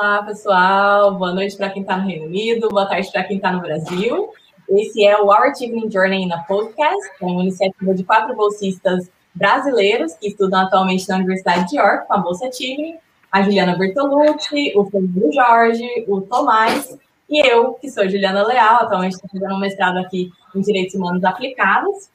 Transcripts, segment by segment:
Olá, pessoal. Boa noite para quem está no Reino Unido, boa tarde para quem está no Brasil. Esse é o Our Evening Journey na Podcast, uma iniciativa de quatro bolsistas brasileiros que estudam atualmente na Universidade de York com a Bolsa Tigre, a Juliana Bertolucci, o Fernando Jorge, o Tomás e eu, que sou Juliana Leal, atualmente estou fazendo um mestrado aqui em Direitos Humanos Aplicados.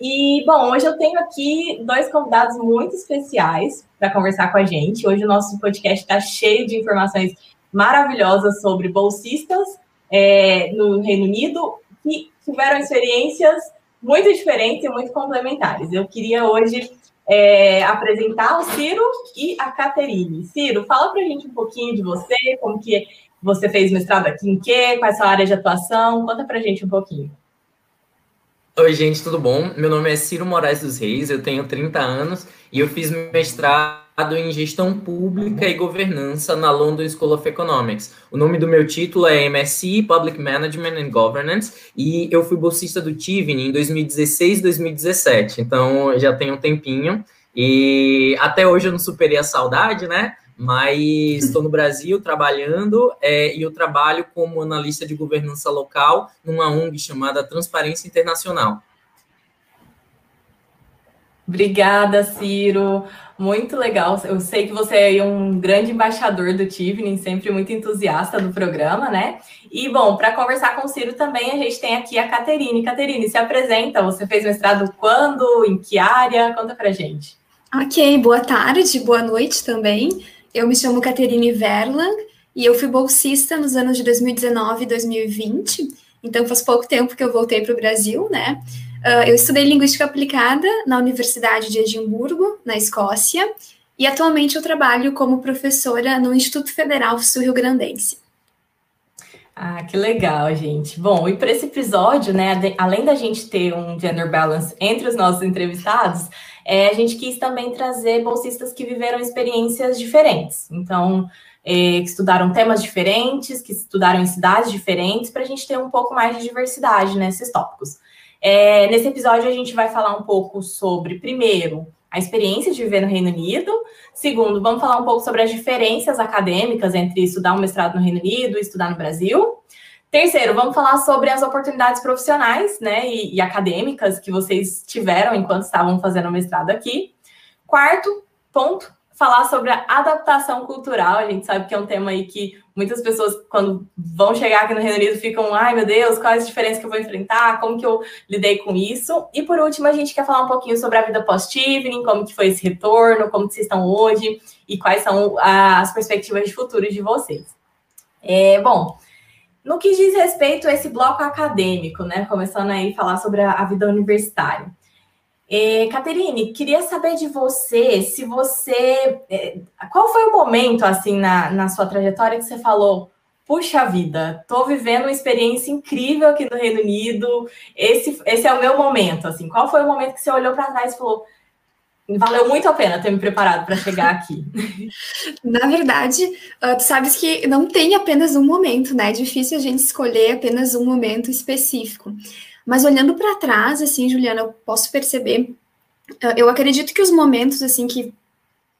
E, bom, hoje eu tenho aqui dois convidados muito especiais para conversar com a gente. Hoje o nosso podcast está cheio de informações maravilhosas sobre bolsistas é, no Reino Unido que tiveram experiências muito diferentes e muito complementares. Eu queria hoje é, apresentar o Ciro e a Caterine. Ciro, fala para a gente um pouquinho de você, como que você fez mestrado aqui em quê, qual é a sua área de atuação, conta para a gente um pouquinho. Oi, gente, tudo bom? Meu nome é Ciro Moraes dos Reis, eu tenho 30 anos e eu fiz mestrado em Gestão Pública e Governança na London School of Economics. O nome do meu título é MSc Public Management and Governance e eu fui bolsista do Tivni em 2016 2017, então já tem um tempinho e até hoje eu não superei a saudade, né? Mas estou no Brasil trabalhando é, e eu trabalho como analista de governança local numa ONG chamada Transparência Internacional. Obrigada, Ciro. Muito legal. Eu sei que você é um grande embaixador do Tivning, sempre muito entusiasta do programa, né? E, bom, para conversar com o Ciro também, a gente tem aqui a Caterine. Caterine, se apresenta. Você fez mestrado quando? Em que área? Conta para gente. Ok, boa tarde, boa noite também. Eu me chamo Caterine Verlang e eu fui bolsista nos anos de 2019 e 2020. Então, faz pouco tempo que eu voltei para o Brasil, né? Uh, eu estudei Linguística Aplicada na Universidade de Edimburgo, na Escócia, e atualmente eu trabalho como professora no Instituto Federal Sul-Rio Grandense. Ah, que legal, gente. Bom, e para esse episódio, né, além da gente ter um gender balance entre os nossos entrevistados, é, a gente quis também trazer bolsistas que viveram experiências diferentes. Então, é, que estudaram temas diferentes, que estudaram em cidades diferentes, para a gente ter um pouco mais de diversidade nesses tópicos. É, nesse episódio, a gente vai falar um pouco sobre, primeiro, a experiência de viver no Reino Unido. Segundo, vamos falar um pouco sobre as diferenças acadêmicas entre estudar um mestrado no Reino Unido e estudar no Brasil. Terceiro, vamos falar sobre as oportunidades profissionais né, e, e, acadêmicas que vocês tiveram enquanto estavam fazendo o mestrado aqui. Quarto ponto, falar sobre a adaptação cultural. A gente sabe que é um tema aí que muitas pessoas, quando vão chegar aqui no Reino Unido, ficam, ai meu Deus, quais as diferenças que eu vou enfrentar, como que eu lidei com isso. E por último, a gente quer falar um pouquinho sobre a vida pós-Tivning, como que foi esse retorno, como que vocês estão hoje e quais são as perspectivas de futuro de vocês. É, bom, no que diz respeito a esse bloco acadêmico, né? Começando aí a falar sobre a, a vida universitária. É, Caterine, queria saber de você se você. É, qual foi o momento, assim, na, na sua trajetória que você falou: puxa vida, estou vivendo uma experiência incrível aqui no Reino Unido, esse, esse é o meu momento, assim. Qual foi o momento que você olhou para trás e falou: Valeu muito a pena ter me preparado para chegar aqui. Na verdade, uh, tu sabes que não tem apenas um momento, né? É difícil a gente escolher apenas um momento específico. Mas olhando para trás, assim, Juliana, eu posso perceber, uh, eu acredito que os momentos, assim, que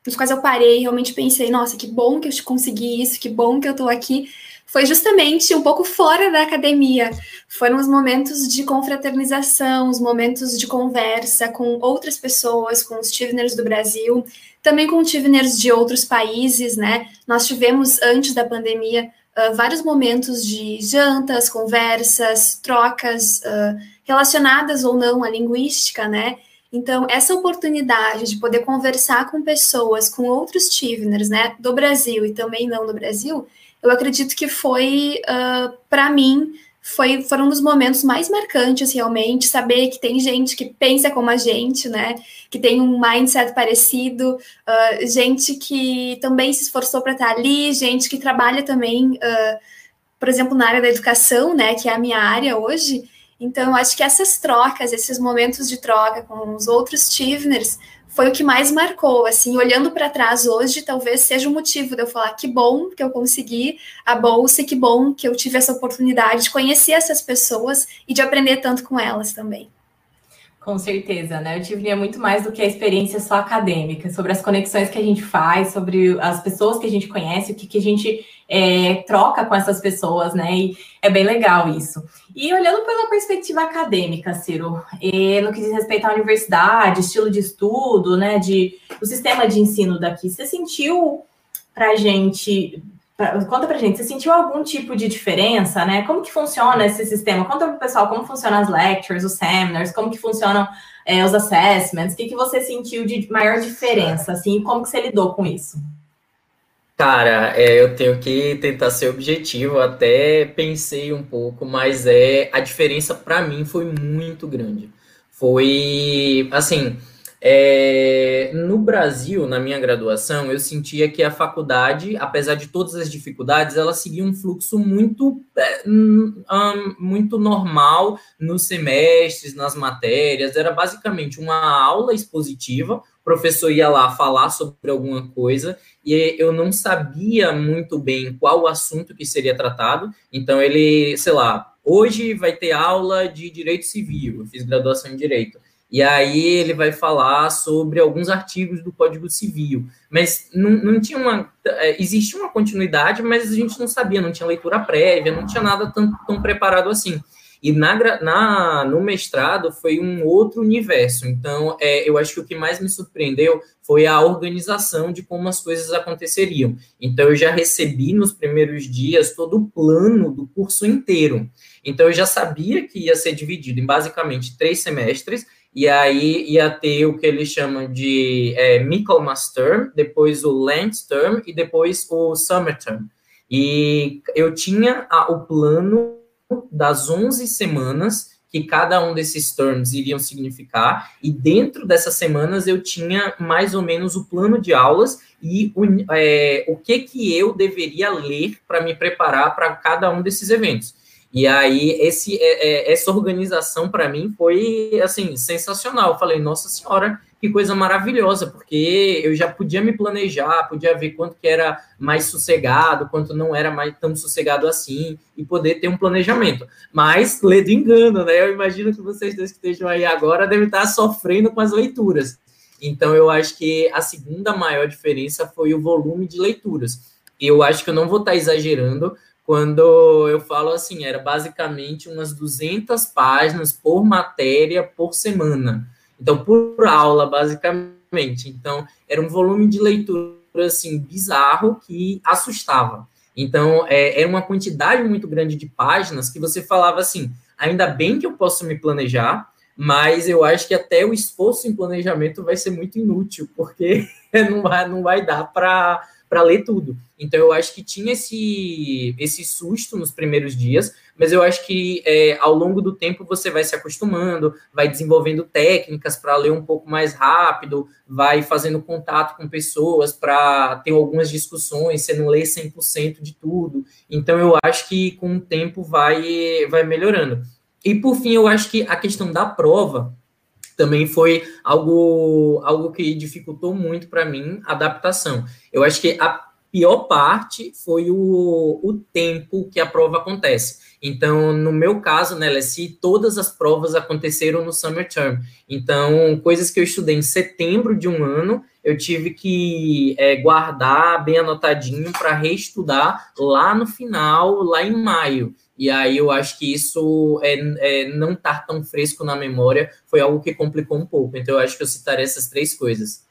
nos quais eu parei, realmente pensei, nossa, que bom que eu consegui isso, que bom que eu estou aqui, foi justamente um pouco fora da academia. Foram os momentos de confraternização, os momentos de conversa com outras pessoas, com os Tivners do Brasil, também com Tivners de outros países, né? Nós tivemos, antes da pandemia, uh, vários momentos de jantas, conversas, trocas uh, relacionadas ou não à linguística, né? Então, essa oportunidade de poder conversar com pessoas, com outros Tivners, né, do Brasil e também não do Brasil, eu acredito que foi, uh, para mim, foi, foram um dos momentos mais marcantes, realmente, saber que tem gente que pensa como a gente, né? Que tem um mindset parecido, uh, gente que também se esforçou para estar ali, gente que trabalha também, uh, por exemplo, na área da educação, né? Que é a minha área hoje. Então, eu acho que essas trocas, esses momentos de troca com os outros Tivners, foi o que mais marcou, assim, olhando para trás hoje, talvez seja o motivo de eu falar que bom que eu consegui a bolsa que bom que eu tive essa oportunidade de conhecer essas pessoas e de aprender tanto com elas também. Com certeza, né? Eu tive muito mais do que a experiência só acadêmica, sobre as conexões que a gente faz, sobre as pessoas que a gente conhece, o que, que a gente é, troca com essas pessoas, né? E é bem legal isso. E olhando pela perspectiva acadêmica, Ciro, no que diz respeito à universidade, estilo de estudo, né? De, o sistema de ensino daqui, você sentiu para gente Conta pra gente, você sentiu algum tipo de diferença, né? Como que funciona esse sistema? Conta pro pessoal como funcionam as lectures, os seminars, como que funcionam é, os assessments, o que, que você sentiu de maior diferença, assim, como que você lidou com isso? Cara, é, eu tenho que tentar ser objetivo, até pensei um pouco, mas é a diferença para mim foi muito grande. Foi, assim, é, no Brasil, na minha graduação, eu sentia que a faculdade, apesar de todas as dificuldades, ela seguia um fluxo muito, um, muito normal nos semestres, nas matérias. Era basicamente uma aula expositiva, o professor ia lá falar sobre alguma coisa e eu não sabia muito bem qual o assunto que seria tratado. Então, ele, sei lá, hoje vai ter aula de direito civil, eu fiz graduação em direito. E aí ele vai falar sobre alguns artigos do Código Civil. Mas não, não tinha uma. É, existia uma continuidade, mas a gente não sabia, não tinha leitura prévia, não tinha nada tão, tão preparado assim. E na, na, no mestrado foi um outro universo. Então, é, eu acho que o que mais me surpreendeu foi a organização de como as coisas aconteceriam. Então, eu já recebi nos primeiros dias todo o plano do curso inteiro. Então, eu já sabia que ia ser dividido em basicamente três semestres e aí ia ter o que eles chamam de é, Michaelmas Term, depois o Lent Term e depois o Summer Term. E eu tinha a, o plano das 11 semanas que cada um desses terms iriam significar, e dentro dessas semanas eu tinha mais ou menos o plano de aulas e o, é, o que, que eu deveria ler para me preparar para cada um desses eventos. E aí, esse, é, é, essa organização, para mim, foi, assim, sensacional. Eu falei, nossa senhora, que coisa maravilhosa, porque eu já podia me planejar, podia ver quanto que era mais sossegado, quanto não era mais tão sossegado assim, e poder ter um planejamento. Mas, lê do engano, né? Eu imagino que vocês dois que estejam aí agora devem estar sofrendo com as leituras. Então, eu acho que a segunda maior diferença foi o volume de leituras. Eu acho que eu não vou estar exagerando, quando eu falo assim, era basicamente umas 200 páginas por matéria por semana. Então, por aula, basicamente. Então, era um volume de leitura, assim, bizarro que assustava. Então, é, era uma quantidade muito grande de páginas que você falava assim, ainda bem que eu posso me planejar, mas eu acho que até o esforço em planejamento vai ser muito inútil, porque não vai, não vai dar para para ler tudo. Então eu acho que tinha esse, esse susto nos primeiros dias, mas eu acho que é, ao longo do tempo você vai se acostumando, vai desenvolvendo técnicas para ler um pouco mais rápido, vai fazendo contato com pessoas para ter algumas discussões, você não lê 100% de tudo. Então eu acho que com o tempo vai, vai melhorando. E por fim, eu acho que a questão da prova também foi algo, algo que dificultou muito para mim a adaptação. Eu acho que a pior parte foi o, o tempo que a prova acontece. Então, no meu caso, né, LSI, todas as provas aconteceram no summer term. Então, coisas que eu estudei em setembro de um ano, eu tive que é, guardar bem anotadinho para reestudar lá no final, lá em maio. E aí eu acho que isso é, é não estar tá tão fresco na memória foi algo que complicou um pouco. Então eu acho que eu citaria essas três coisas.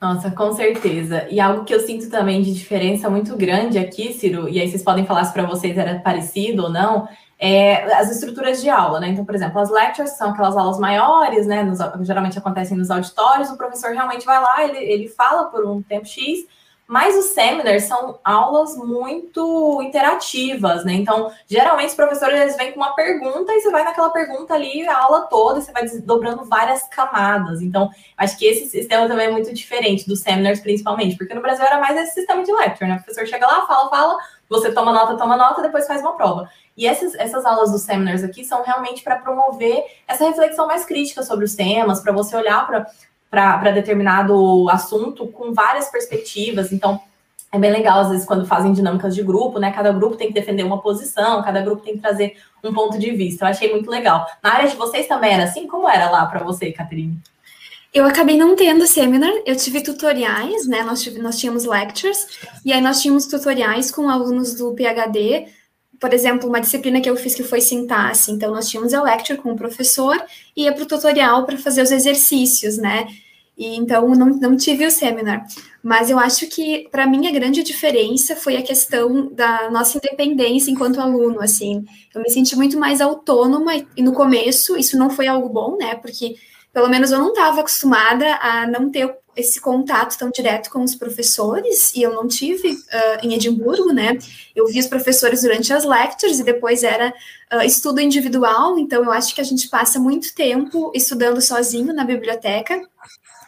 Nossa, com certeza. E algo que eu sinto também de diferença muito grande aqui, Ciro, e aí vocês podem falar se para vocês era parecido ou não, é as estruturas de aula, né? Então, por exemplo, as lectures são aquelas aulas maiores, né? Nos, geralmente acontecem nos auditórios, o professor realmente vai lá, ele, ele fala por um tempo X, mas os seminars são aulas muito interativas, né? Então, geralmente os professores eles vêm com uma pergunta e você vai naquela pergunta ali a aula toda e você vai desdobrando várias camadas. Então, acho que esse sistema também é muito diferente dos seminars, principalmente, porque no Brasil era mais esse sistema de lecture, né? O professor chega lá, fala, fala, você toma nota, toma nota, depois faz uma prova. E essas, essas aulas dos seminars aqui são realmente para promover essa reflexão mais crítica sobre os temas, para você olhar para para determinado assunto com várias perspectivas. Então, é bem legal, às vezes, quando fazem dinâmicas de grupo, né? Cada grupo tem que defender uma posição, cada grupo tem que trazer um ponto de vista. Eu achei muito legal. Na área de vocês também era assim? Como era lá para você, Caterine? Eu acabei não tendo seminar, eu tive tutoriais, né? Nós, tive, nós tínhamos lectures, e aí nós tínhamos tutoriais com alunos do PhD. Por exemplo, uma disciplina que eu fiz que foi sintaxe. Então, nós tínhamos a lecture com o professor e ia para o tutorial para fazer os exercícios, né? E então não, não tive o seminar. Mas eu acho que, para mim, a grande diferença foi a questão da nossa independência enquanto aluno, assim. Eu me senti muito mais autônoma, e no começo isso não foi algo bom, né? Porque, pelo menos, eu não estava acostumada a não ter esse contato tão direto com os professores, e eu não tive uh, em Edimburgo, né? Eu vi os professores durante as lectures, e depois era uh, estudo individual, então eu acho que a gente passa muito tempo estudando sozinho na biblioteca,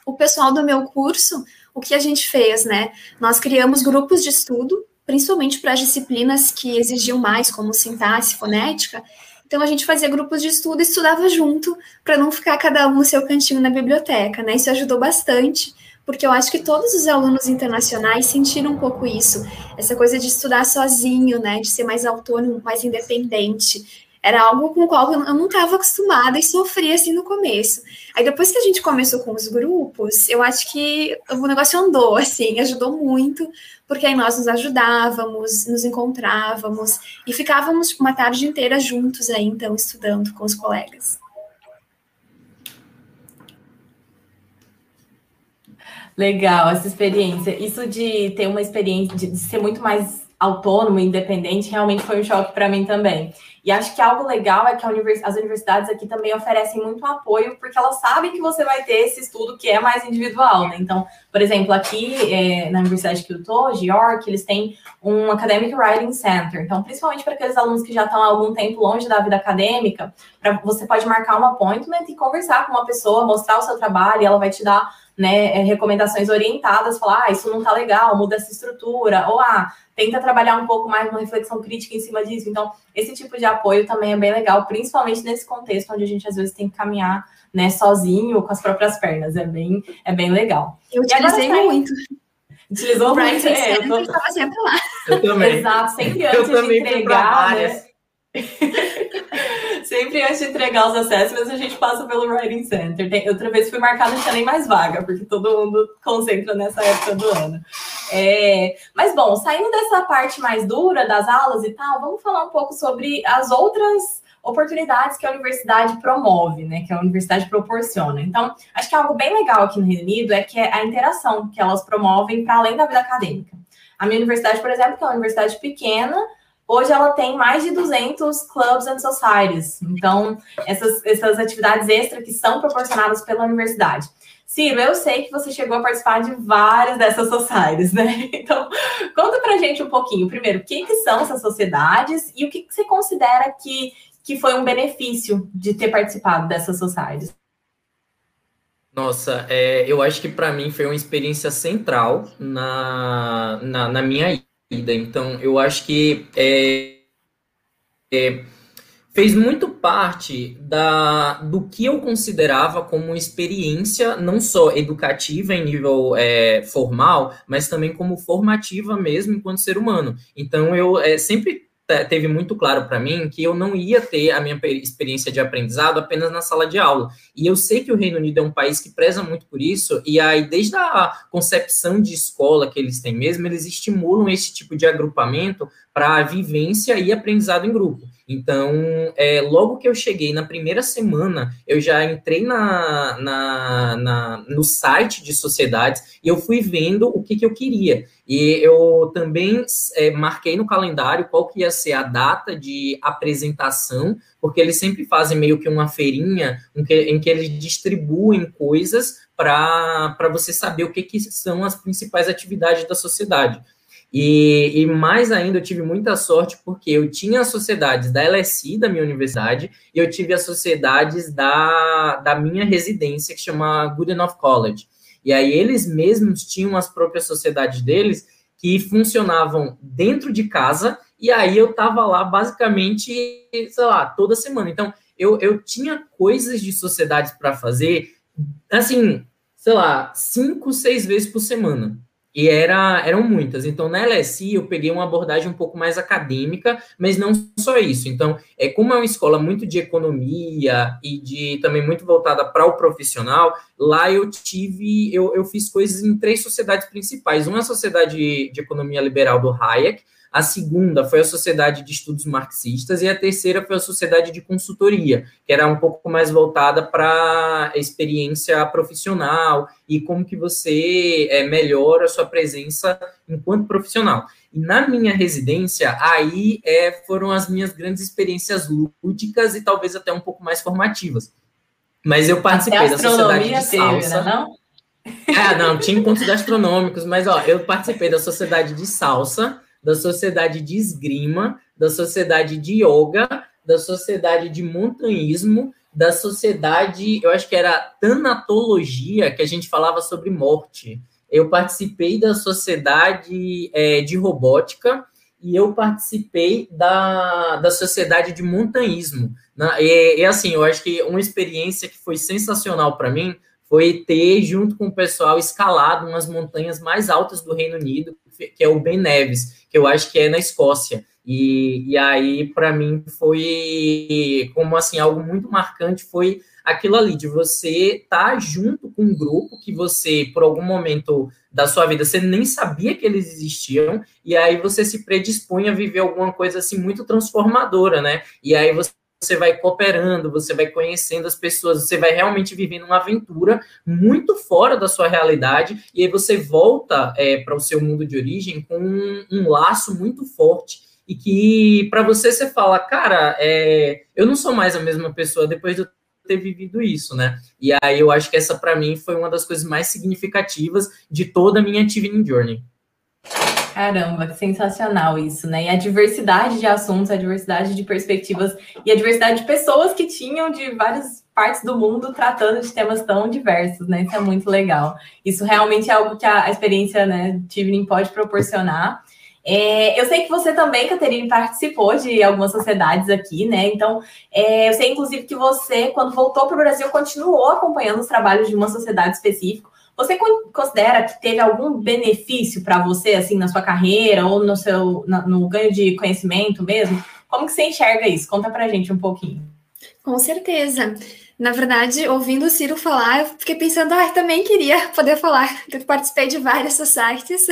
o pessoal do meu curso, o que a gente fez, né? Nós criamos grupos de estudo, principalmente para as disciplinas que exigiam mais, como sintaxe, fonética. Então a gente fazia grupos de estudo e estudava junto, para não ficar cada um no seu cantinho na biblioteca, né? Isso ajudou bastante, porque eu acho que todos os alunos internacionais sentiram um pouco isso, essa coisa de estudar sozinho, né? De ser mais autônomo, mais independente era algo com o qual eu não estava acostumada e sofria assim no começo. Aí depois que a gente começou com os grupos, eu acho que o negócio andou, assim, ajudou muito, porque aí nós nos ajudávamos, nos encontrávamos e ficávamos uma tarde inteira juntos aí, então, estudando com os colegas. Legal, essa experiência. Isso de ter uma experiência, de ser muito mais autônomo independente, realmente foi um choque para mim também. E acho que algo legal é que univers... as universidades aqui também oferecem muito apoio, porque elas sabem que você vai ter esse estudo que é mais individual, né? Então, por exemplo, aqui é, na universidade que eu estou, de York, eles têm um Academic Writing Center. Então, principalmente para aqueles alunos que já estão há algum tempo longe da vida acadêmica, pra, você pode marcar um appointment e conversar com uma pessoa, mostrar o seu trabalho, e ela vai te dar né, é, recomendações orientadas, falar, ah, isso não tá legal, muda essa estrutura, ou ah, tenta trabalhar um pouco mais uma reflexão crítica em cima disso. Então, esse tipo de apoio também é bem legal, principalmente nesse contexto onde a gente às vezes tem que caminhar né, sozinho com as próprias pernas. É bem, é bem legal. Eu utilizei muito. Utilizou muito. É, eu tô... estava sempre lá. Eu também. Exato, sempre antes eu de entregar. Né? Sempre antes de entregar os assessments, a gente passa pelo Writing Center. Tem, outra vez fui marcada, não tinha nem mais vaga, porque todo mundo concentra nessa época do ano. É, mas, bom, saindo dessa parte mais dura das aulas e tal, vamos falar um pouco sobre as outras oportunidades que a universidade promove, né? Que a universidade proporciona. Então, acho que algo bem legal aqui no Reino Unido é que é a interação que elas promovem para além da vida acadêmica. A minha universidade, por exemplo, que é uma universidade pequena, Hoje ela tem mais de 200 clubs and societies. Então, essas, essas atividades extras que são proporcionadas pela universidade. Ciro, eu sei que você chegou a participar de várias dessas societies, né? Então, conta pra gente um pouquinho. Primeiro, o que, são essas sociedades e o que, que você considera que, que foi um benefício de ter participado dessas societies? Nossa, é, eu acho que para mim foi uma experiência central na, na, na minha vida. Então, eu acho que é, é, fez muito parte da, do que eu considerava como experiência, não só educativa em nível é, formal, mas também como formativa mesmo enquanto ser humano. Então, eu é, sempre teve muito claro para mim que eu não ia ter a minha experiência de aprendizado apenas na sala de aula. E eu sei que o Reino Unido é um país que preza muito por isso, e aí, desde a concepção de escola que eles têm mesmo, eles estimulam esse tipo de agrupamento para vivência e aprendizado em grupo. Então, é, logo que eu cheguei na primeira semana, eu já entrei na, na, na, no site de sociedades e eu fui vendo o que, que eu queria. E eu também é, marquei no calendário qual que ia ser a data de apresentação, porque eles sempre fazem meio que uma feirinha em que, em que eles distribuem coisas para você saber o que, que são as principais atividades da sociedade. E, e, mais ainda, eu tive muita sorte porque eu tinha sociedades da LSI, da minha universidade, e eu tive as sociedades da, da minha residência, que chama Good Enough College. E aí eles mesmos tinham as próprias sociedades deles que funcionavam dentro de casa, e aí eu tava lá basicamente, sei lá, toda semana. Então, eu, eu tinha coisas de sociedades para fazer, assim, sei lá, cinco, seis vezes por semana. E era, eram muitas. Então, na LSI, eu peguei uma abordagem um pouco mais acadêmica, mas não só isso. Então, é como é uma escola muito de economia e de também muito voltada para o profissional, lá eu tive, eu, eu fiz coisas em três sociedades principais. Uma é a Sociedade de Economia Liberal do Hayek, a segunda foi a Sociedade de Estudos Marxistas e a terceira foi a Sociedade de Consultoria, que era um pouco mais voltada para a experiência profissional e como que você é, melhora a sua presença enquanto profissional. E na minha residência, aí é, foram as minhas grandes experiências lúdicas e talvez até um pouco mais formativas. Mas eu participei da Sociedade de Salsa. Teve, não? É, não, tinha encontros gastronômicos, mas ó, eu participei da Sociedade de Salsa, da Sociedade de Esgrima, da Sociedade de Yoga, da Sociedade de Montanhismo, da Sociedade, eu acho que era Tanatologia, que a gente falava sobre morte. Eu participei da Sociedade é, de Robótica e eu participei da, da Sociedade de Montanhismo. Né? E, e assim, eu acho que uma experiência que foi sensacional para mim foi ter, junto com o pessoal, escalado umas montanhas mais altas do Reino Unido, que é o Ben Neves, que eu acho que é na Escócia. E, e aí, para mim, foi como assim, algo muito marcante foi aquilo ali, de você estar tá junto com um grupo que você, por algum momento da sua vida, você nem sabia que eles existiam, e aí você se predispõe a viver alguma coisa assim muito transformadora, né? E aí você você vai cooperando, você vai conhecendo as pessoas, você vai realmente vivendo uma aventura muito fora da sua realidade, e aí você volta é, para o seu mundo de origem com um, um laço muito forte. E que para você você fala, cara, é, eu não sou mais a mesma pessoa depois de eu ter vivido isso, né? E aí eu acho que essa para mim foi uma das coisas mais significativas de toda a minha Tiving Journey. Caramba, que sensacional isso, né? E a diversidade de assuntos, a diversidade de perspectivas e a diversidade de pessoas que tinham de várias partes do mundo tratando de temas tão diversos, né? Isso é muito legal. Isso realmente é algo que a, experiência, né, Tivning pode proporcionar. É, eu sei que você também, Caterine, participou de algumas sociedades aqui, né? Então, é, eu sei, inclusive, que você, quando voltou para o Brasil, continuou acompanhando os trabalhos de uma sociedade específica. Você considera que teve algum benefício para você, assim, na sua carreira ou no seu no ganho de conhecimento mesmo? Como que você enxerga isso? Conta para gente um pouquinho. Com certeza. Na verdade, ouvindo o Ciro falar, eu fiquei pensando, ah, também queria poder falar. Eu participei de várias societies.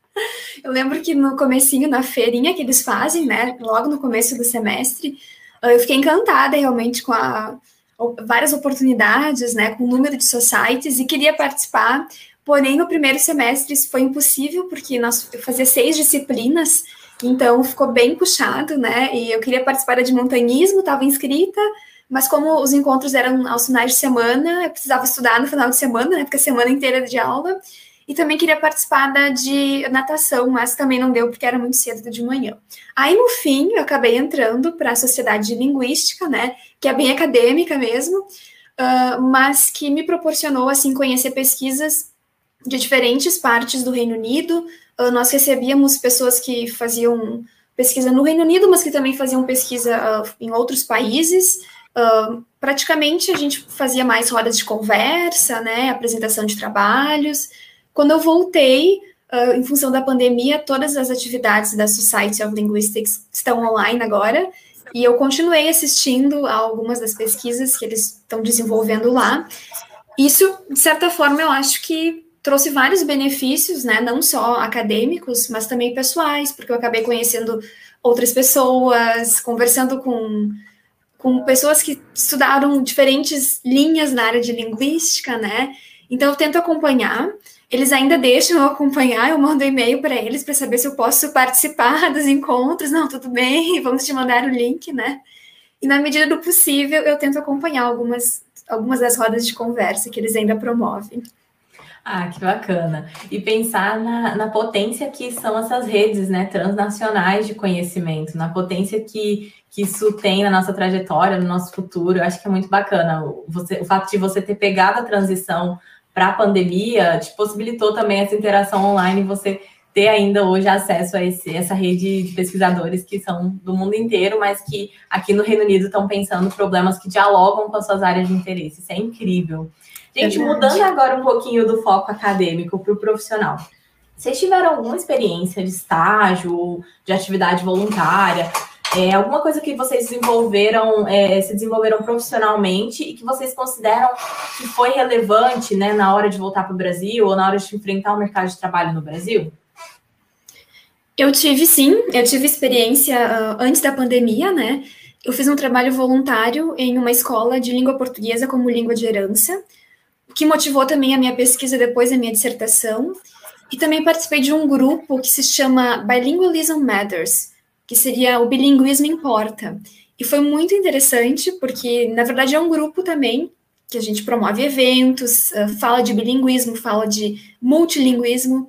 eu lembro que no comecinho, na feirinha que eles fazem, né, logo no começo do semestre, eu fiquei encantada realmente com a várias oportunidades, né, com o número de societies e queria participar, porém no primeiro semestre isso foi impossível porque nós eu fazia seis disciplinas, então ficou bem puxado, né, e eu queria participar de montanhismo, estava inscrita, mas como os encontros eram aos finais de semana, eu precisava estudar no final de semana, né, porque a semana inteira de aula, e também queria participar da de natação, mas também não deu porque era muito cedo de manhã. Aí, no fim, eu acabei entrando para a Sociedade de Linguística, né, que é bem acadêmica mesmo, uh, mas que me proporcionou, assim, conhecer pesquisas de diferentes partes do Reino Unido. Uh, nós recebíamos pessoas que faziam pesquisa no Reino Unido, mas que também faziam pesquisa uh, em outros países. praticamente, a gente fazia mais rodas de conversa, né, apresentação de trabalhos, quando eu voltei, uh, em função da pandemia, todas as atividades da Society of Linguistics estão online agora, e eu continuei assistindo a algumas das pesquisas que eles estão desenvolvendo lá. Isso, de certa forma, eu acho que trouxe vários benefícios, né? Não só acadêmicos, mas também pessoais, porque eu acabei conhecendo outras pessoas, conversando com, com pessoas que estudaram diferentes linhas na área de linguística, né? Então eu tento acompanhar. Eles ainda deixam eu acompanhar, eu mando e-mail para eles para saber se eu posso participar dos encontros. Não, tudo bem, vamos te mandar o link, né? E na medida do possível, eu tento acompanhar algumas, algumas das rodas de conversa que eles ainda promovem. Ah, que bacana. E pensar na, na potência que são essas redes né, transnacionais de conhecimento, na potência que, que isso tem na nossa trajetória, no nosso futuro. Eu acho que é muito bacana. Você, o fato de você ter pegado a transição para a pandemia, te possibilitou também essa interação online, você ter ainda hoje acesso a esse, essa rede de pesquisadores que são do mundo inteiro, mas que aqui no Reino Unido estão pensando problemas que dialogam com as suas áreas de interesse. Isso é incrível. Gente, é mudando agora um pouquinho do foco acadêmico para o profissional. Vocês tiveram alguma experiência de estágio, de atividade voluntária, é, alguma coisa que vocês desenvolveram, é, se desenvolveram profissionalmente e que vocês consideram que foi relevante né, na hora de voltar para o Brasil ou na hora de enfrentar o mercado de trabalho no Brasil? Eu tive sim, eu tive experiência uh, antes da pandemia, né? Eu fiz um trabalho voluntário em uma escola de língua portuguesa como língua de herança, que motivou também a minha pesquisa depois da minha dissertação. E também participei de um grupo que se chama Bilingualism Matters, que seria o bilinguismo importa. E foi muito interessante, porque, na verdade, é um grupo também que a gente promove eventos, ah, fala de bilinguismo, fala de multilinguismo.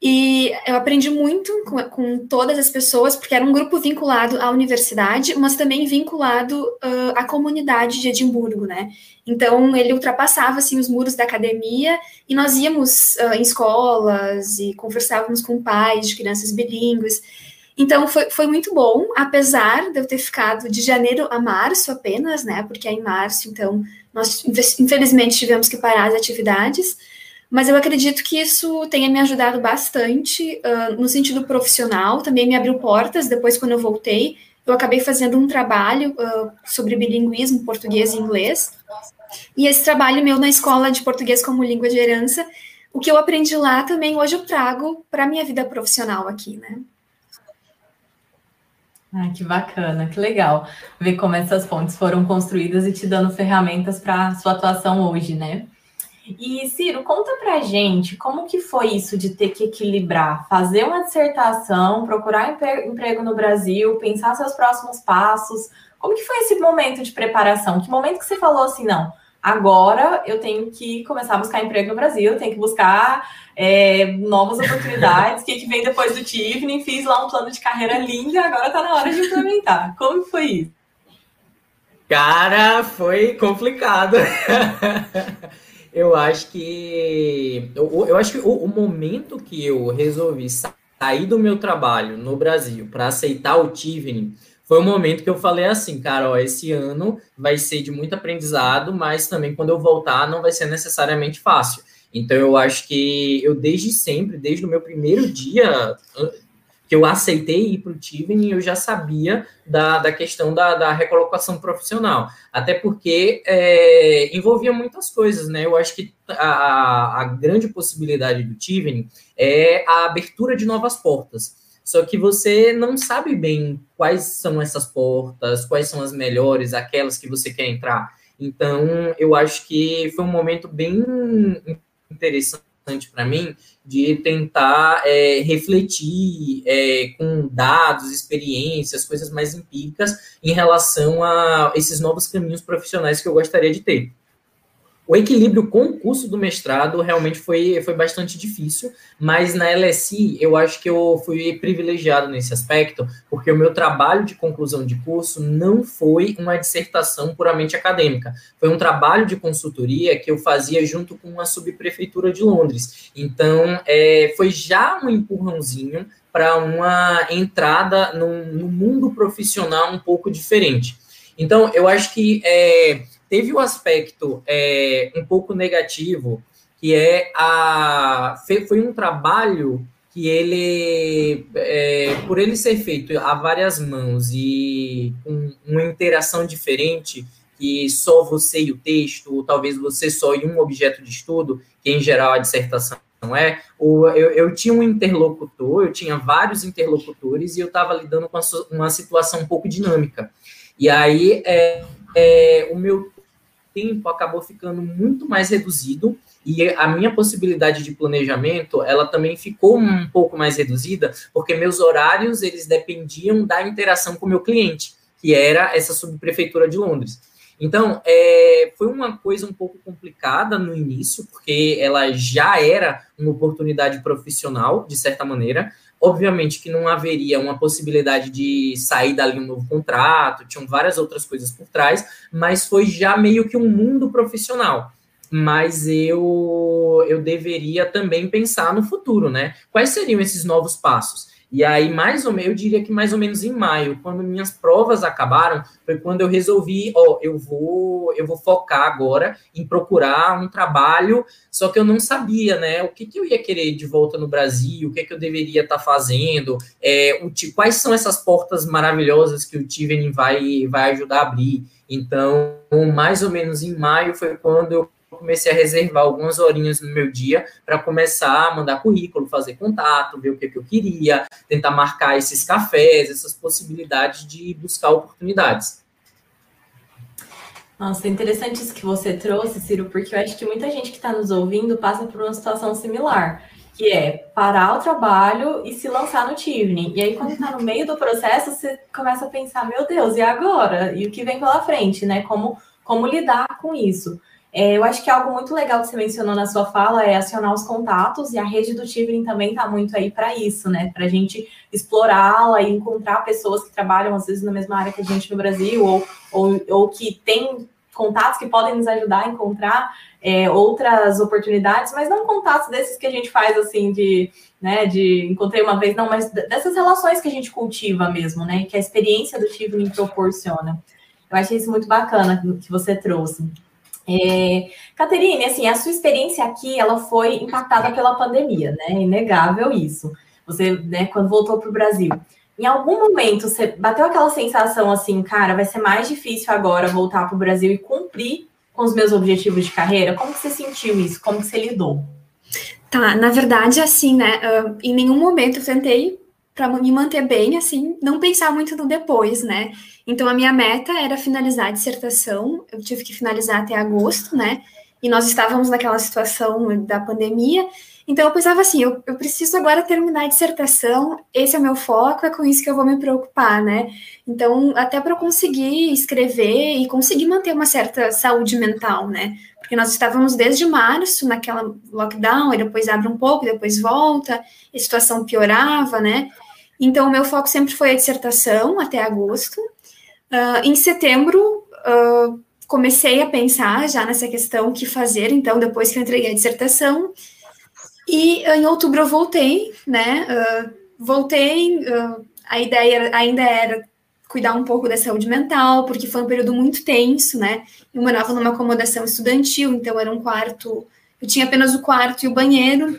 E eu aprendi muito com, com, todas as pessoas, porque era um grupo vinculado à universidade, mas também vinculado uh, à comunidade de Edimburgo, né? Então, ele ultrapassava, assim, os muros da academia e nós íamos uh, em escolas e conversávamos com pais de crianças bilíngues. Então foi, foi muito bom, apesar de eu ter ficado de janeiro a março apenas, né? Porque é em março, então nós infelizmente tivemos que parar as atividades. Mas eu acredito que isso tenha me ajudado bastante uh, no sentido profissional, também me abriu portas. Depois, quando eu voltei, eu acabei fazendo um trabalho uh, sobre bilinguismo, português e inglês. E esse trabalho meu na escola de português como língua de herança, o que eu aprendi lá também hoje eu trago para a minha vida profissional aqui, né? Ah, que bacana, que legal ver como essas pontes foram construídas e te dando ferramentas para sua atuação hoje, né? E Ciro, conta pra gente como que foi isso de ter que equilibrar, fazer uma dissertação, procurar emprego no Brasil, pensar seus próximos passos. Como que foi esse momento de preparação? Que momento que você falou assim, não, agora eu tenho que começar a buscar emprego no Brasil, tenho que buscar é, novas oportunidades. O que, que vem depois do Tiffany? Fiz lá um plano de carreira lindo, agora está na hora de implementar. Como foi isso? Cara, foi complicado. eu acho que eu, eu acho que o, o, momento que eu resolvi sair do meu trabalho no Brasil para aceitar o Tiffany foi um momento que eu falei assim, cara, ó, esse ano vai ser de muito aprendizado, mas também quando eu voltar não vai ser necessariamente fácil. Então eu acho que eu desde sempre, desde o meu primeiro dia que eu aceitei ir para o Tiven, eu já sabia da, da questão da, da recolocação profissional. Até porque é, envolvia muitas coisas, né? Eu acho que a, a grande possibilidade do Tiven é a abertura de novas portas. Só que você não sabe bem quais são essas portas, quais são as melhores, aquelas que você quer entrar. Então, eu acho que foi um momento bem interessante para mim de tentar é, refletir é, com dados, experiências, coisas mais empíricas em relação a esses novos caminhos profissionais que eu gostaria de ter. O equilíbrio com o curso do mestrado realmente foi, foi bastante difícil, mas na LSI eu acho que eu fui privilegiado nesse aspecto, porque o meu trabalho de conclusão de curso não foi uma dissertação puramente acadêmica, foi um trabalho de consultoria que eu fazia junto com a subprefeitura de Londres. Então, é, foi já um empurrãozinho para uma entrada no, mundo profissional um pouco diferente. Então, eu acho que. É, Teve o um aspecto é, um pouco negativo, que é a. Foi um trabalho que ele, é, por ele ser feito a várias mãos e com uma interação diferente, que só você e o texto, ou talvez você só e um objeto de estudo, que em geral a dissertação é, eu, eu tinha um interlocutor, eu tinha vários interlocutores e eu estava lidando com uma situação um pouco dinâmica. E aí é, é, o meu tempo acabou ficando muito mais reduzido e a minha possibilidade de planejamento, ela também ficou um pouco mais reduzida, porque meus horários, eles dependiam da interação com o meu cliente, que era essa subprefeitura de Londres. Então, é, foi uma coisa um pouco complicada no início, porque ela já era uma oportunidade profissional, de certa maneira, Obviamente que não haveria uma possibilidade de sair dali um novo contrato, tinham várias outras coisas por trás, mas foi já meio que um mundo profissional. Mas eu, eu deveria também pensar no futuro, né? Quais seriam esses novos passos? E aí, mais ou menos, eu diria que mais ou menos em maio, quando minhas provas acabaram, foi quando eu resolvi, ó, eu vou, eu vou focar agora em procurar um trabalho, só que eu não sabia, né, o que, que eu ia querer de volta no Brasil, o que, que eu deveria estar tá fazendo, é, o, quais são essas portas maravilhosas que o Tivening vai, vai ajudar a abrir. Então, mais ou menos em maio foi quando eu comecei a reservar algumas horinhas no meu dia para começar a mandar currículo, fazer contato, ver o que, que eu queria, tentar marcar esses cafés, essas possibilidades de buscar oportunidades. Nossa, interessante isso que você trouxe, Ciro, porque eu acho que muita gente que está nos ouvindo passa por uma situação similar, que é parar o trabalho e se lançar no Tivni. E aí, quando está no meio do processo, você começa a pensar, meu Deus, e agora? E o que vem pela frente, né? Como, como lidar com isso? É, eu acho que algo muito legal que você mencionou na sua fala é acionar os contatos, e a rede do Tivrin também está muito aí para isso, né? Para a gente explorá-la e encontrar pessoas que trabalham, às vezes, na mesma área que a gente no Brasil, ou, ou, ou que têm contatos que podem nos ajudar a encontrar é, outras oportunidades, mas não contatos desses que a gente faz assim de, né, de encontrei uma vez, não, mas dessas relações que a gente cultiva mesmo, né? Que a experiência do Tivrin proporciona. Eu achei isso muito bacana que você trouxe. É, Caterine, assim, a sua experiência aqui, ela foi impactada pela pandemia, né? Inegável isso. Você, né, quando voltou para o Brasil, em algum momento você bateu aquela sensação assim, cara, vai ser mais difícil agora voltar para o Brasil e cumprir com os meus objetivos de carreira? Como que você sentiu isso? Como que você lidou? Tá, na verdade, assim, né? Em nenhum momento eu tentei para me manter bem, assim, não pensar muito no depois, né? Então, a minha meta era finalizar a dissertação, eu tive que finalizar até agosto, né? E nós estávamos naquela situação da pandemia, então eu pensava assim: eu, eu preciso agora terminar a dissertação, esse é o meu foco, é com isso que eu vou me preocupar, né? Então, até para eu conseguir escrever e conseguir manter uma certa saúde mental, né? Porque nós estávamos desde março naquela lockdown, e depois abre um pouco, depois volta, a situação piorava, né? Então, o meu foco sempre foi a dissertação até agosto. Uh, em setembro, uh, comecei a pensar já nessa questão, o que fazer, então, depois que eu entreguei a dissertação. E uh, em outubro eu voltei, né? voltei, a ideia ainda era cuidar um pouco da saúde mental, porque foi um período muito tenso, né? Eu morava numa acomodação estudantil, então era um quarto, eu tinha apenas o quarto e o banheiro,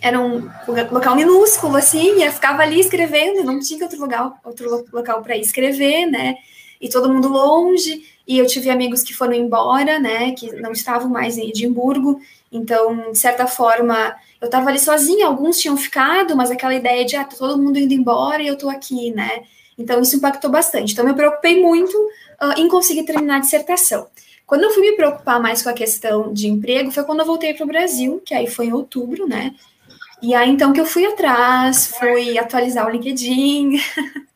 era um local minúsculo, assim, e eu ficava ali escrevendo, não tinha outro lugar, outro local para escrever, né? E todo mundo longe, e eu tive amigos que foram embora, né? Que não estavam mais em Edimburgo, então, de certa forma, eu estava ali sozinha, alguns tinham ficado, mas aquela ideia de, ah, tá todo mundo indo embora e eu tô aqui, né? Então, isso impactou bastante. Então, eu me preocupei muito uh, em conseguir terminar a dissertação. Quando eu fui me preocupar mais com a questão de emprego, foi quando eu voltei para o Brasil, que aí foi em outubro, né? E aí, então, que eu fui atrás, fui atualizar o LinkedIn,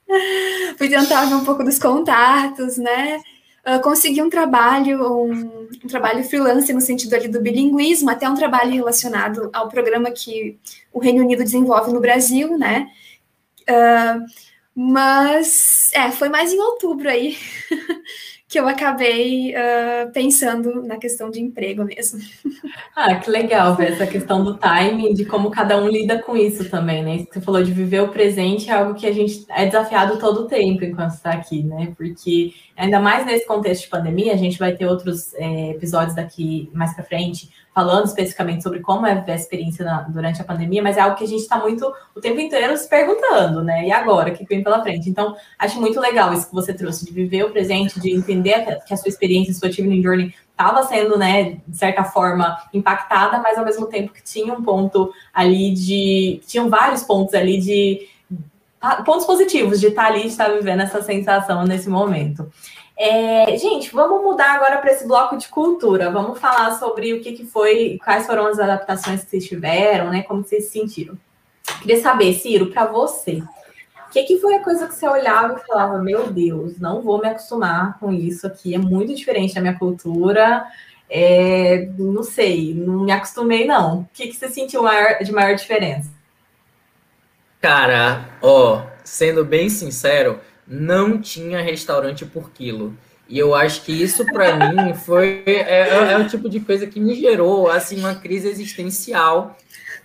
fui tentar ver um pouco dos contatos, né? Uh, consegui um trabalho, um, um, trabalho freelance no sentido ali do bilinguismo, até um trabalho relacionado ao programa que o Reino Unido desenvolve no Brasil, né? Uh, mas, é, foi mais em outubro aí que eu acabei uh, pensando na questão de emprego mesmo. Ah, que legal ver essa questão do timing, de como cada um lida com isso também, né? Você falou de viver o presente é algo que a gente é desafiado todo o tempo enquanto está aqui, né? Porque ainda mais nesse contexto de pandemia, a gente vai ter outros é, episódios daqui mais para frente falando especificamente sobre como é a experiência na, durante a pandemia, mas é algo que a gente está muito o tempo inteiro se perguntando, né? E agora, o que vem pela frente? Então, acho muito legal isso que você trouxe, de viver o presente, de entender que a sua experiência, a sua Achieving Journey estava sendo, né, de certa forma, impactada, mas ao mesmo tempo que tinha um ponto ali de. Tinham vários pontos ali de. Pontos positivos de estar ali, de estar vivendo essa sensação nesse momento. É, gente, vamos mudar agora para esse bloco de cultura. Vamos falar sobre o que, que foi, quais foram as adaptações que vocês tiveram, né? Como vocês se sentiram. Queria saber, Ciro, para você, o que, que foi a coisa que você olhava e falava, meu Deus, não vou me acostumar com isso aqui, é muito diferente da minha cultura. É, não sei, não me acostumei, não. O que, que você sentiu maior, de maior diferença? Cara, ó, sendo bem sincero, não tinha restaurante por quilo. E eu acho que isso para mim foi é, é, é, o tipo de coisa que me gerou assim uma crise existencial,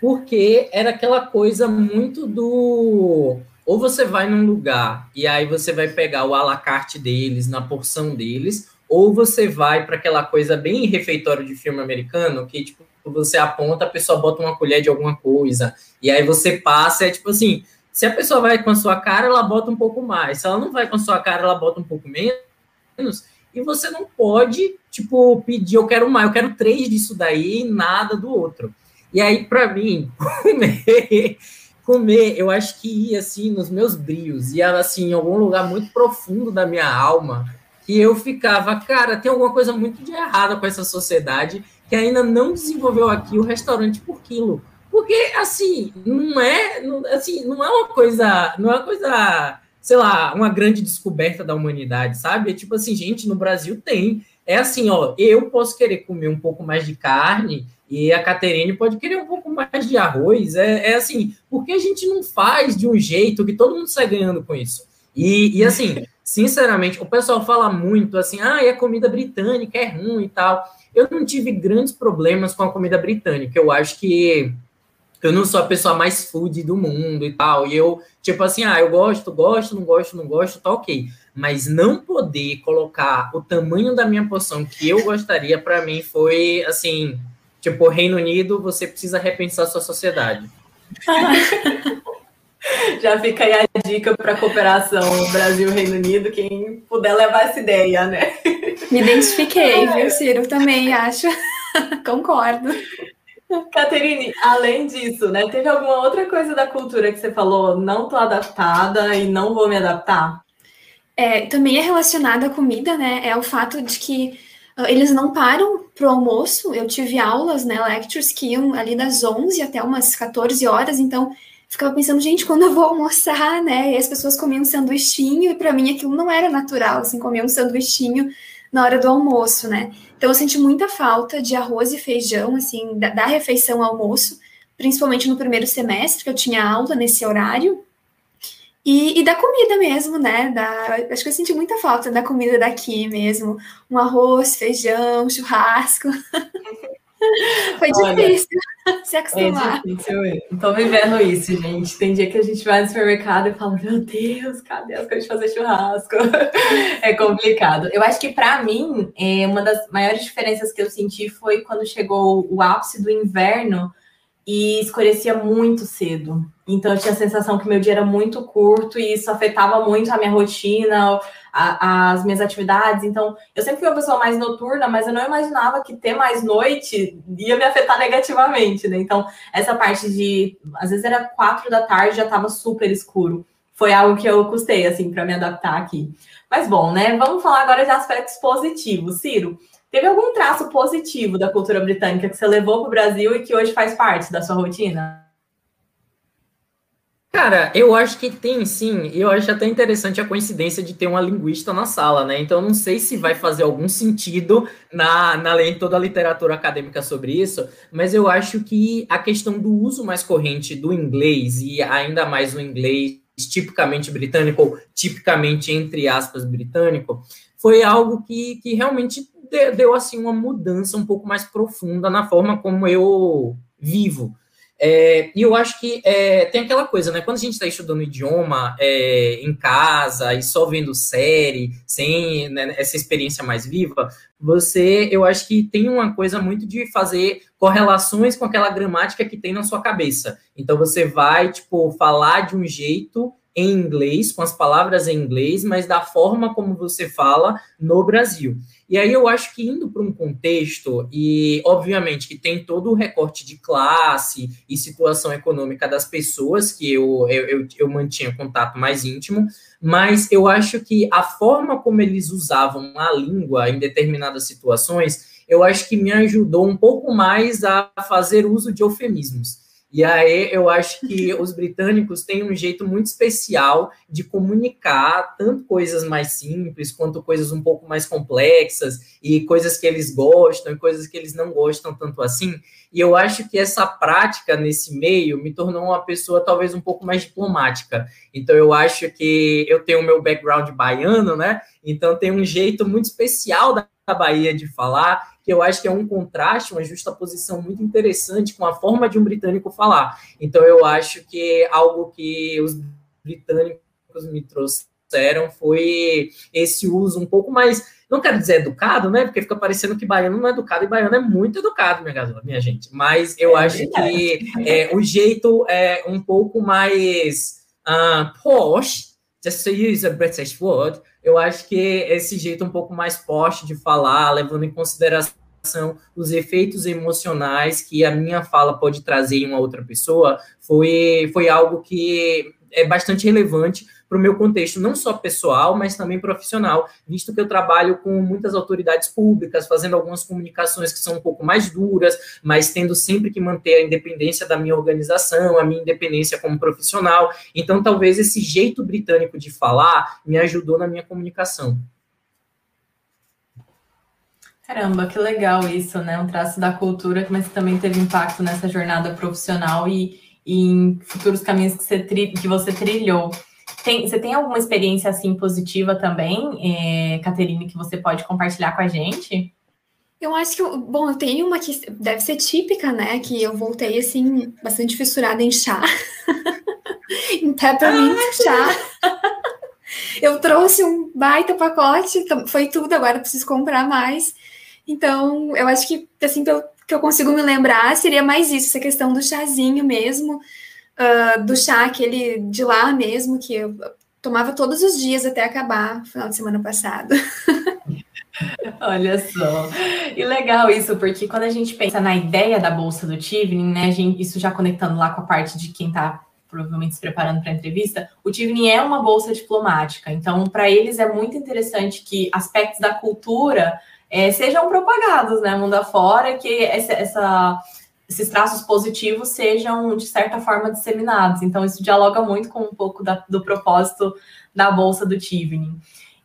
porque era aquela coisa muito do ou você vai num lugar e aí você vai pegar o alacarte deles, na porção deles, ou você vai para aquela coisa bem refeitório de filme americano, que tipo, você aponta, a pessoa bota uma colher de alguma coisa, e aí você passa, é tipo assim, se a pessoa vai com a sua cara, ela bota um pouco mais, se ela não vai com a sua cara, ela bota um pouco menos, e você não pode, tipo, pedir, eu quero mais, eu quero três disso daí e nada do outro. E aí, para mim, comer comer, eu acho que ia assim nos meus brios, ia assim em algum lugar muito profundo da minha alma, que eu ficava, cara, tem alguma coisa muito de errada com essa sociedade que ainda não desenvolveu aqui o restaurante por quilo. Porque assim, não é, assim, não é uma coisa, não é uma coisa, sei lá, uma grande descoberta da humanidade, sabe? É tipo assim, gente, no Brasil tem. É assim, ó, eu posso querer comer um pouco mais de carne e a Caterine pode querer um pouco mais de arroz. É, é assim, porque a gente não faz de um jeito que todo mundo sai ganhando com isso? E, e assim, sinceramente, o pessoal fala muito assim, ah, a comida britânica é ruim e tal. Eu não tive grandes problemas com a comida britânica. Eu acho que eu não sou a pessoa mais food do mundo e tal. E eu, tipo assim, ah, eu gosto, gosto, não gosto, não gosto, tá ok. Mas não poder colocar o tamanho da minha porção que eu gostaria, para mim, foi assim Tipo, Reino Unido, você precisa repensar sua sociedade. Já fica aí a dica para cooperação Brasil-Reino Unido, quem puder levar essa ideia, né? Me identifiquei, viu, Ciro? Também acho. Concordo. Caterine, além disso, né, teve alguma outra coisa da cultura que você falou, não tô adaptada e não vou me adaptar? É, também é relacionada à comida, né? É o fato de que ah, eles não param para o almoço. Eu tive aulas, né, lectures, que iam ali das 11 até umas 14 horas, então ficava pensando, gente, quando eu vou almoçar, né? E as pessoas comiam um sanduichinho, e para mim aquilo não era natural, assim, comer um sanduichinho na hora do almoço, né? Então eu senti muita falta de arroz e feijão, assim, da, da refeição ao almoço, principalmente no primeiro semestre, que eu tinha aula nesse horário. E, e, da comida mesmo, né? Da, acho que eu senti muita falta da comida daqui mesmo. Um arroz, feijão, churrasco. Foi difícil Olha, se acostumar. É difícil. Estou vivendo isso, gente. Tem dia que a gente vai no supermercado e fala: Meu Deus, cadê as coisas de fazer churrasco? é complicado. Eu acho que, para mim, é, uma das maiores diferenças que eu senti foi quando chegou o ápice do inverno e escurecia muito cedo. Então eu tinha a sensação que meu dia era muito curto e isso afetava muito a minha rotina, a, as minhas atividades. Então eu sempre fui uma pessoa mais noturna, mas eu não imaginava que ter mais noite ia me afetar negativamente, né? Então essa parte de às vezes era quatro da tarde já estava super escuro. Foi algo que eu custei assim para me adaptar aqui. Mas bom, né? Vamos falar agora de aspectos positivos, Ciro. Teve algum traço positivo da cultura britânica que você levou para o Brasil e que hoje faz parte da sua rotina? Cara, eu acho que tem sim, eu acho até interessante a coincidência de ter uma linguista na sala, né? Então, não sei se vai fazer algum sentido na, na em toda a literatura acadêmica sobre isso, mas eu acho que a questão do uso mais corrente do inglês, e ainda mais o inglês tipicamente britânico, ou tipicamente, entre aspas, britânico, foi algo que, que realmente deu assim uma mudança um pouco mais profunda na forma como eu vivo. É, e eu acho que é, tem aquela coisa, né? Quando a gente está estudando idioma é, em casa e só vendo série, sem né, essa experiência mais viva, você, eu acho que tem uma coisa muito de fazer correlações com aquela gramática que tem na sua cabeça. Então você vai, tipo, falar de um jeito em inglês, com as palavras em inglês, mas da forma como você fala no Brasil. E aí eu acho que indo para um contexto, e obviamente que tem todo o recorte de classe e situação econômica das pessoas que eu, eu, eu, eu mantinha contato mais íntimo, mas eu acho que a forma como eles usavam a língua em determinadas situações, eu acho que me ajudou um pouco mais a fazer uso de eufemismos. E aí eu acho que os britânicos têm um jeito muito especial de comunicar tanto coisas mais simples quanto coisas um pouco mais complexas e coisas que eles gostam e coisas que eles não gostam tanto assim. E eu acho que essa prática nesse meio me tornou uma pessoa talvez um pouco mais diplomática. Então eu acho que eu tenho o meu background baiano, né? Então tem um jeito muito especial da Bahia de falar que eu acho que é um contraste, uma justaposição muito interessante com a forma de um britânico falar. Então, eu acho que algo que os britânicos me trouxeram foi esse uso um pouco mais não quero dizer educado, né? Porque fica parecendo que baiano não é educado e baiano é muito educado, minha, minha gente. Mas eu é acho que é, o jeito é um pouco mais uh, posh, just to use a British word, eu acho que esse jeito um pouco mais posh de falar, levando em consideração os efeitos emocionais que a minha fala pode trazer em uma outra pessoa, foi, foi algo que é bastante relevante para o meu contexto, não só pessoal, mas também profissional, visto que eu trabalho com muitas autoridades públicas, fazendo algumas comunicações que são um pouco mais duras, mas tendo sempre que manter a independência da minha organização, a minha independência como profissional. Então, talvez esse jeito britânico de falar me ajudou na minha comunicação. Caramba, que legal isso, né? Um traço da cultura, mas que também teve impacto nessa jornada profissional e, e em futuros caminhos que você, que você trilhou. Tem, você tem alguma experiência assim positiva também, é, Caterine, que você pode compartilhar com a gente? Eu acho que, bom, eu tenho uma que deve ser típica, né? Que eu voltei assim, bastante fissurada em chá. em peppermint ah, chá. eu trouxe um baita pacote, foi tudo, agora preciso comprar mais. Então, eu acho que, assim, pelo que eu consigo me lembrar, seria mais isso, essa questão do chazinho mesmo uh, do chá, aquele de lá mesmo, que eu tomava todos os dias até acabar final de semana passado. Olha só. E legal isso, porque quando a gente pensa na ideia da bolsa do Tivning, né, gente, isso já conectando lá com a parte de quem está provavelmente se preparando para a entrevista, o Tivning é uma bolsa diplomática. Então, para eles é muito interessante que aspectos da cultura é, sejam propagados, né, mundo afora, que essa, essa esses traços positivos sejam, de certa forma, disseminados. Então, isso dialoga muito com um pouco da, do propósito da Bolsa do Tivning.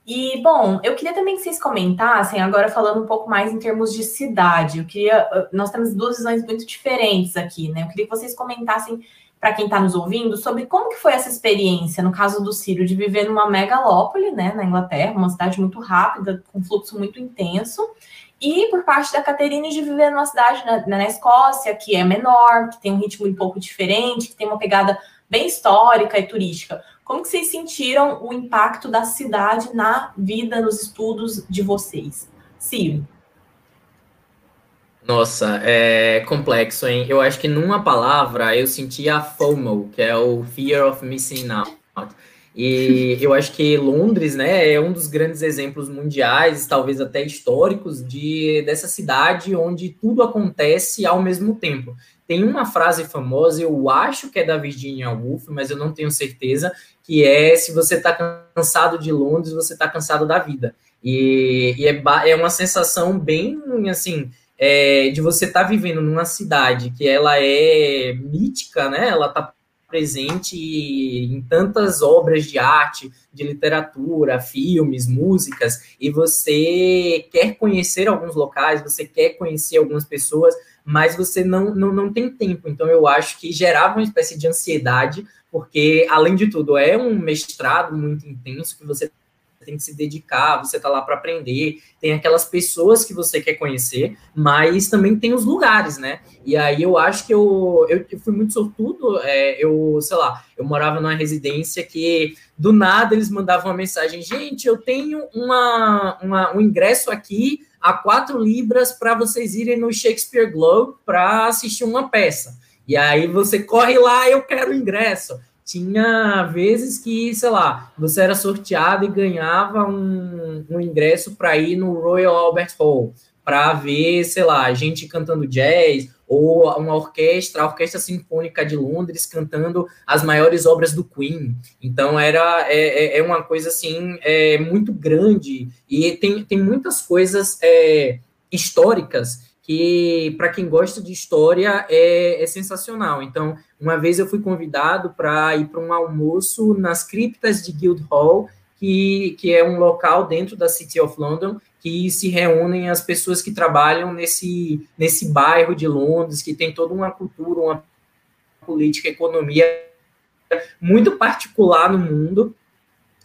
E, bom, eu queria também que vocês comentassem, agora falando um pouco mais em termos de cidade. Eu queria. Nós temos duas visões muito diferentes aqui, né? Eu queria que vocês comentassem para quem está nos ouvindo sobre como que foi essa experiência, no caso do Círio, de viver numa megalópole, né, na Inglaterra, uma cidade muito rápida, com fluxo muito intenso, e por parte da Caterine de viver numa cidade na, na, Escócia, que é menor, que tem um ritmo um pouco diferente, que tem uma pegada bem histórica e turística. Como que vocês sentiram o impacto da cidade na vida, nos estudos de vocês? Ciro. Nossa, é complexo, hein? Eu acho que numa palavra eu senti a FOMO, que é o Fear of Missing Out. E eu acho que Londres, né, é um dos grandes exemplos mundiais, talvez até históricos, de dessa cidade onde tudo acontece ao mesmo tempo. Tem uma frase famosa, eu acho que é da Virginia Woolf, mas eu não tenho certeza, que é se você está cansado de Londres, você está cansado da vida. E, e é, é, uma sensação bem assim. É, de você estar tá vivendo numa cidade que ela é mítica, né? Ela está presente em tantas obras de arte, de literatura, filmes, músicas, e você quer conhecer alguns locais, você quer conhecer algumas pessoas, mas você não, não, não tem tempo. Então, eu acho que gerava uma espécie de ansiedade, porque, além de tudo, é um mestrado muito intenso que você tem que se dedicar, você está lá para aprender, tem aquelas pessoas que você quer conhecer, mas também tem os lugares, né? E aí eu acho que eu, eu, eu fui muito sortudo, é, eu, sei lá, eu morava numa residência que do nada eles mandavam uma mensagem, gente, eu tenho uma, uma um ingresso aqui a quatro libras para vocês irem no Shakespeare Globe para assistir uma peça. E aí você corre lá, eu quero ingresso tinha vezes que, sei lá, você era sorteado e ganhava um, um ingresso para ir no Royal Albert Hall para ver, sei lá, gente cantando jazz ou uma orquestra, a Orquestra Sinfônica de Londres cantando as maiores obras do Queen. Então era é, é, é uma coisa assim é, muito grande e tem, tem muitas coisas é, históricas que para quem gosta de história é, é, sensacional. Então, uma vez eu fui convidado para ir para um almoço nas criptas de Guildhall, que, que é um local dentro da City of London que se reúnem as pessoas que trabalham nesse, nesse bairro de Londres, que tem toda uma cultura, uma política, economia muito particular no mundo.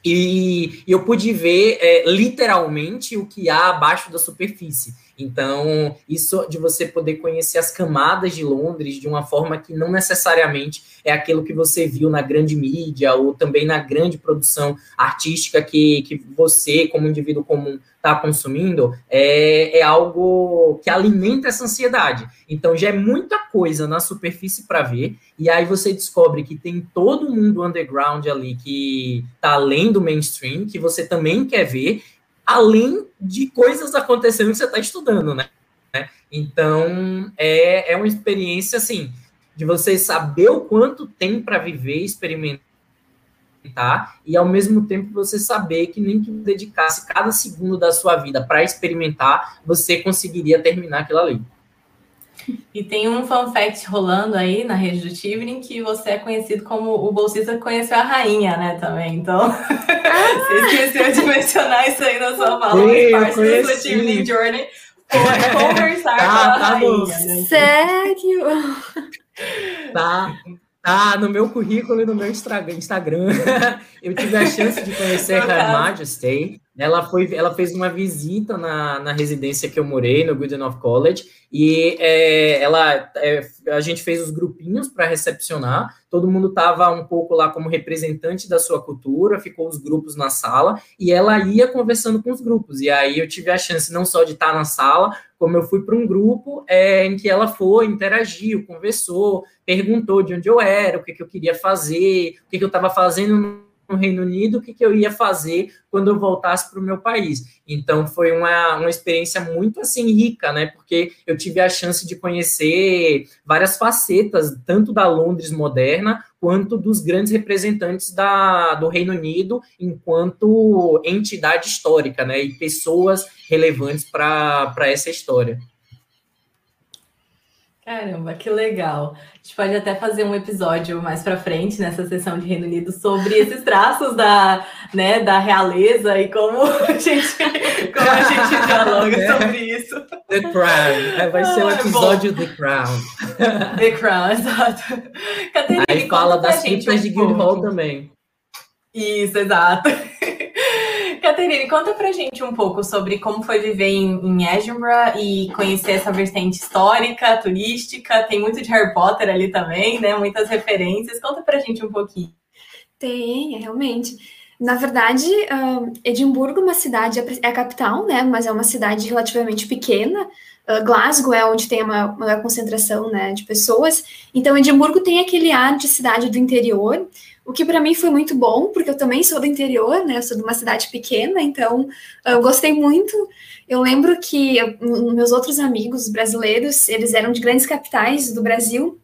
E, eu pude ver é, literalmente o que há abaixo da superfície. Então, isso de você poder conhecer as camadas de Londres de uma forma que não necessariamente é aquilo que você viu na grande mídia ou também na grande produção artística que, que você, como indivíduo comum, está consumindo, é, é algo que alimenta essa ansiedade. Então, já é muita coisa na superfície para ver, e aí você descobre que tem todo mundo underground ali que está além do mainstream, que você também quer ver, além de coisas acontecendo que você está estudando, né? Então, é, é uma experiência, assim, de você saber o quanto tem para viver, experimentar, e ao mesmo tempo você saber que nem que dedicasse cada segundo da sua vida para experimentar, você conseguiria terminar aquilo ali. E tem um fun fact rolando aí na rede do Tivering que você é conhecido como o bolsista que conheceu a rainha, né, também. Então, ah! você esqueceu de mencionar isso aí na sua fala, mas parte da sua Tivering Journey foi conversar ah, com a tá rainha. Né? Sério? Tá, tá no meu currículo e no meu Instagram. Eu tive a chance de conhecer Her Majesty. Ela, foi, ela fez uma visita na, na residência que eu morei, no Good Enough College, e é, ela, é, a gente fez os grupinhos para recepcionar, todo mundo estava um pouco lá como representante da sua cultura, ficou os grupos na sala, e ela ia conversando com os grupos, e aí eu tive a chance não só de estar na sala, como eu fui para um grupo é, em que ela foi, interagiu, conversou, perguntou de onde eu era, o que, que eu queria fazer, o que, que eu estava fazendo no Reino Unido, o que, que eu ia fazer quando eu voltasse para o meu país. Então foi uma, uma experiência muito assim rica, né? Porque eu tive a chance de conhecer várias facetas, tanto da Londres moderna quanto dos grandes representantes da, do Reino Unido enquanto entidade histórica, né? E pessoas relevantes para essa história. Caramba, que legal. A gente pode até fazer um episódio mais para frente nessa sessão de Reino Unido sobre esses traços da, né, da realeza e como a gente, como a gente dialoga é. sobre isso. The Crown. É, vai ser o um episódio The Crown. The Crown, exato. Caterine, Aí fala das um de Guildhall também. Isso, exato. Caterine, conta pra gente um pouco sobre como foi viver em, em Edinburgh e conhecer essa vertente histórica, turística. Tem muito de Harry Potter ali também, né? Muitas referências. Conta pra gente um pouquinho. Tem, é, realmente. Na verdade, uh, Edimburgo, uma cidade, é a capital, né? Mas é uma cidade relativamente pequena. Uh, Glasgow é onde tem uma maior concentração né, de pessoas. Então, Edimburgo tem aquele ar de cidade do interior, o que para mim foi muito bom, porque eu também sou do interior, né? Eu sou de uma cidade pequena, então eu gostei muito. Eu lembro que meus outros amigos brasileiros, eles eram de grandes capitais do Brasil,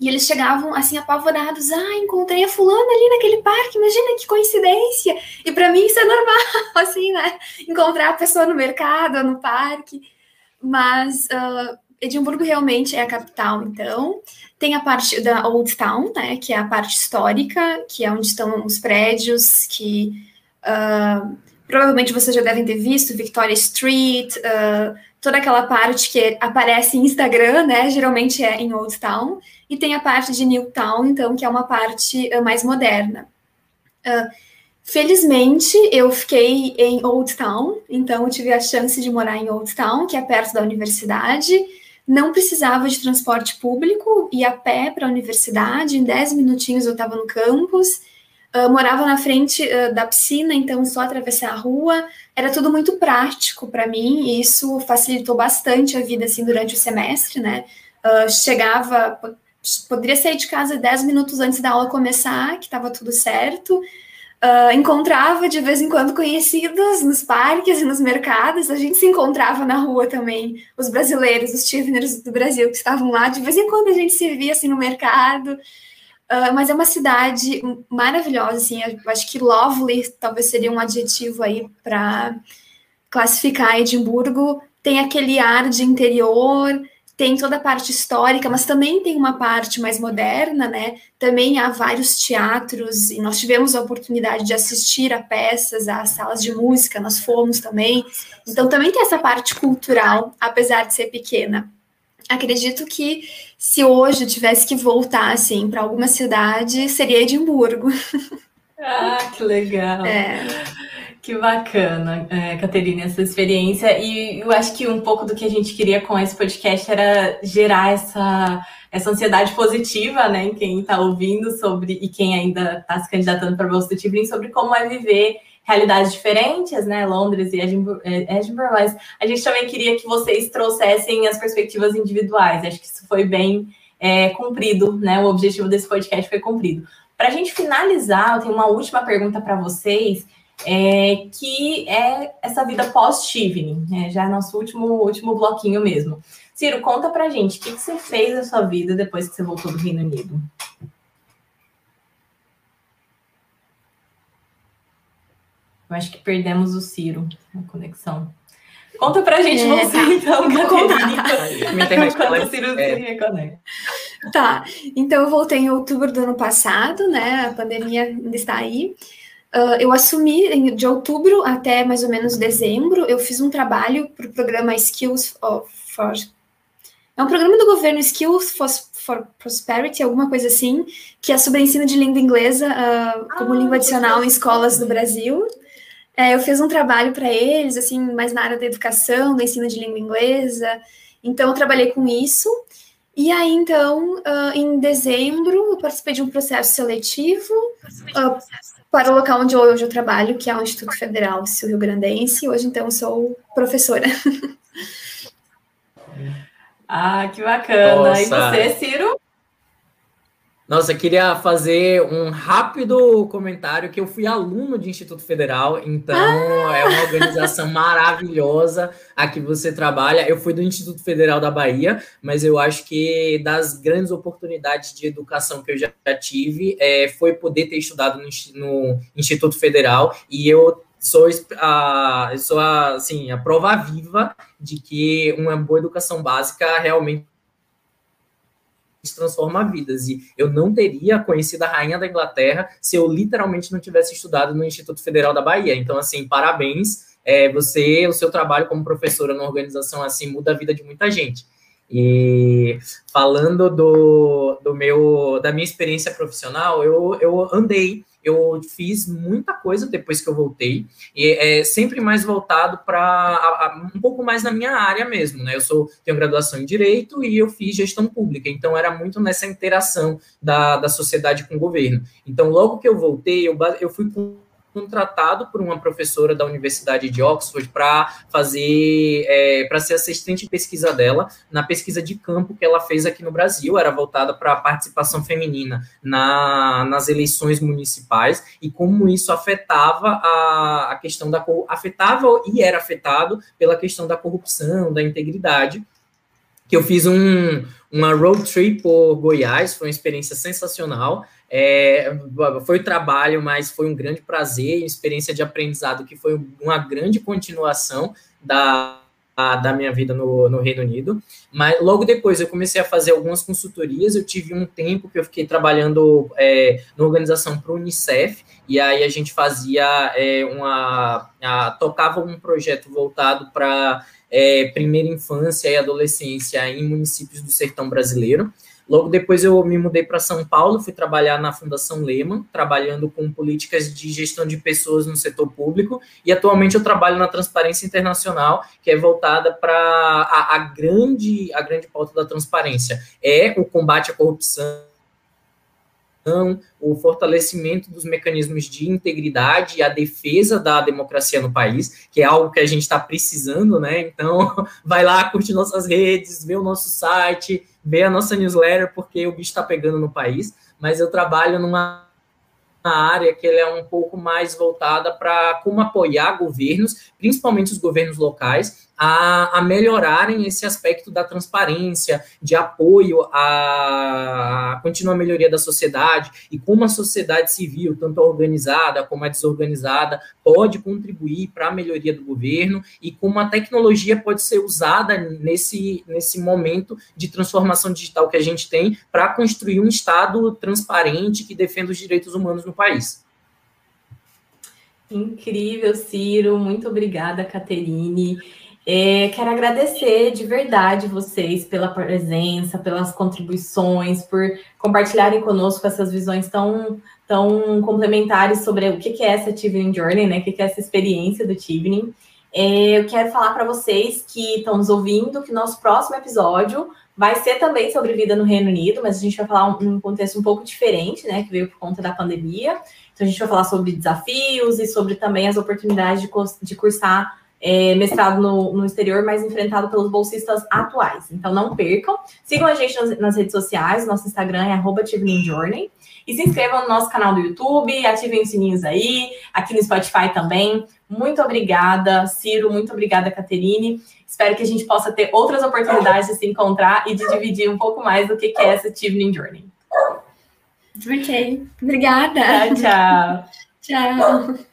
e eles chegavam assim apavorados: "Ah, encontrei a fulana ali naquele parque, imagina que coincidência". E para mim isso é normal, assim, né? Encontrar a pessoa no mercado, no parque. Mas uh, Edimburgo realmente é a capital, então. Tem a parte da Old Town, né, que é a parte histórica, que é onde estão os prédios que uh, provavelmente vocês já devem ter visto, Victoria Street, uh, toda aquela parte que aparece em Instagram, né, geralmente é em Old Town, e tem a parte de New Town, então, que é uma parte uh, mais moderna. Felizmente, eu fiquei em Old Town, então eu tive a chance de morar em Old Town, que é perto da universidade, não precisava de transporte público, ia a pé para a universidade, em 10 minutinhos eu estava no campus, uh, morava na frente uh, da piscina, então só atravessar a rua, era tudo muito prático para mim, e isso facilitou bastante a vida assim durante o semestre, né? Uh, chegava, poderia sair de casa 10 minutos antes da aula começar, que estava tudo certo. Uh, encontrava de vez em quando conhecidos nos parques e nos mercados. A gente se encontrava na rua também, os brasileiros, os Tiveners do Brasil que estavam lá. De vez em quando a gente se via assim no mercado. Uh, mas é uma cidade maravilhosa, assim. Eu acho que lovely talvez seria um adjetivo aí para classificar Edimburgo. Tem aquele ar de interior, tem toda a parte histórica, mas também tem uma parte mais moderna, né? Também há vários teatros, e nós tivemos a oportunidade de assistir a peças, a salas de música, nós fomos também. Então também tem essa parte cultural, apesar de ser pequena. Acredito que se hoje eu tivesse que voltar assim para alguma cidade, seria Edimburgo. Ah, que legal. É. Que bacana, é, Caterina, essa experiência. E eu acho que um pouco do que a gente queria com esse podcast era gerar essa, essa ansiedade positiva, né, em quem está ouvindo sobre e quem ainda está se candidatando para a Bolsa do Tivrim, sobre como é viver realidades diferentes, né, Londres e Edinburgh, é, Edinburgh, mas a gente também queria que vocês trouxessem as perspectivas individuais. Acho que isso foi bem é, cumprido, né? O objetivo desse podcast foi cumprido. Para a gente finalizar, eu tenho uma última pergunta para vocês é, que é essa vida pós-Tivni, né? já é nosso último, último bloquinho mesmo. Ciro, conta pra gente, o que, que você fez na sua vida depois que você voltou do Reino Unido? Eu acho que perdemos o Ciro, a conexão. Conta pra gente é, você, tá. então, Caterina. Enquanto o Ciro é. se reconecta. Tá, então eu voltei em outubro do ano passado, né? A pandemia ainda está aí. Uh, eu assumi de outubro até mais ou menos dezembro. Eu fiz um trabalho para o programa Skills for. É um programa do governo Skills for, for, Prosperity, alguma coisa assim, que é sobre ensino de língua inglesa uh, como ah, língua adicional em escolas do Brasil. É, eu fiz um trabalho para eles, assim, mais na área da educação, do ensino de língua inglesa. Então, eu trabalhei com isso. E aí, então, uh, em dezembro, eu participei de um processo seletivo. Uh, para o local onde hoje eu trabalho, que é o Instituto Federal Sul-Rio Grandense. Hoje, então, sou professora. Ah, que bacana. Nossa. E você, Ciro? Nossa, eu queria fazer um rápido comentário que eu fui aluno de Instituto Federal, então ah! é uma organização maravilhosa a que você trabalha. Eu fui do Instituto Federal da Bahia, mas eu acho que das grandes oportunidades de educação que eu já tive é, foi poder ter estudado no, no Instituto Federal e eu sou a, sou a, assim, a prova viva de que uma boa educação básica realmente transforma vidas. E eu não teria conhecido a rainha da Inglaterra se eu literalmente não tivesse estudado no Instituto Federal da Bahia. Então, assim, parabéns. É, você, o seu trabalho como professora numa organização assim muda a vida de muita gente. E falando do, do meu da minha experiência profissional, eu, eu andei eu fiz muita coisa depois que eu voltei, e é sempre mais voltado para um pouco mais na minha área mesmo, né? Eu sou, tenho graduação em Direito e eu fiz gestão pública, então era muito nessa interação da, da sociedade com o governo. Então, logo que eu voltei, eu, eu fui com contratado por uma professora da Universidade de Oxford para fazer, é, para ser assistente de pesquisa dela na pesquisa de campo que ela fez aqui no Brasil, era voltada para a participação feminina na, nas eleições municipais e como isso afetava a, a questão da afetava e era afetado pela questão da corrupção, da integridade que eu fiz um, uma road trip por Goiás, foi uma experiência sensacional. É, foi trabalho, mas foi um grande prazer, experiência de aprendizado que foi uma grande continuação da, da minha vida no, no, Reino Unido. Mas logo depois eu comecei a fazer algumas consultorias. Eu tive um tempo que eu fiquei trabalhando é, na organização para o Unicef, e aí a gente fazia é, uma. A, tocava um projeto voltado para é, primeira infância e adolescência em municípios do sertão brasileiro. Logo depois eu me mudei para São Paulo, fui trabalhar na Fundação Lehman, trabalhando com políticas de gestão de pessoas no setor público, e atualmente eu trabalho na Transparência Internacional, que é voltada para a, a, grande a grande pauta da transparência, é o combate à corrupção o fortalecimento dos mecanismos de integridade e a defesa da democracia no país, que é algo que a gente está precisando, né? Então, vai lá, curte nossas redes, vê o nosso site, vê a nossa newsletter, porque o bicho está pegando no país. Mas eu trabalho numa área que é um pouco mais voltada para como apoiar governos, principalmente os governos locais, a, a, melhorarem esse aspecto da transparência, de apoio à, contínua melhoria da sociedade e como a sociedade civil, tanto a organizada como a desorganizada, pode contribuir para a melhoria do governo e como a tecnologia pode ser usada nesse, nesse momento de transformação digital que a gente tem para construir um Estado transparente que defenda os direitos humanos no país. Incrível, Ciro. Muito obrigada, Caterine. É, quero agradecer de verdade vocês pela presença, pelas contribuições, por compartilharem conosco essas visões tão, tão complementares sobre o que é essa Tivning Journey, né? O que é essa experiência do Tivning. É, eu quero falar para vocês que estão nos ouvindo que nosso próximo episódio vai ser também sobre vida no Reino Unido, mas a gente vai falar um, um contexto um pouco diferente, né? Que veio por conta da pandemia. Então a gente vai falar sobre desafios e sobre também as oportunidades de, de cursar é, mestrado no, no, exterior, mas enfrentado pelos bolsistas atuais. Então não percam. Sigam a gente nas, nas redes sociais, nosso Instagram é arroba Journey. E se inscrevam no nosso canal do YouTube, ativem os sininhos aí, aqui no Spotify também. Muito obrigada, Ciro, muito obrigada, Caterine. Espero que a gente possa ter outras oportunidades de se encontrar e de dividir um pouco mais do que é essa Evening Journey. Ok, obrigada. Tchau, tchau. tchau.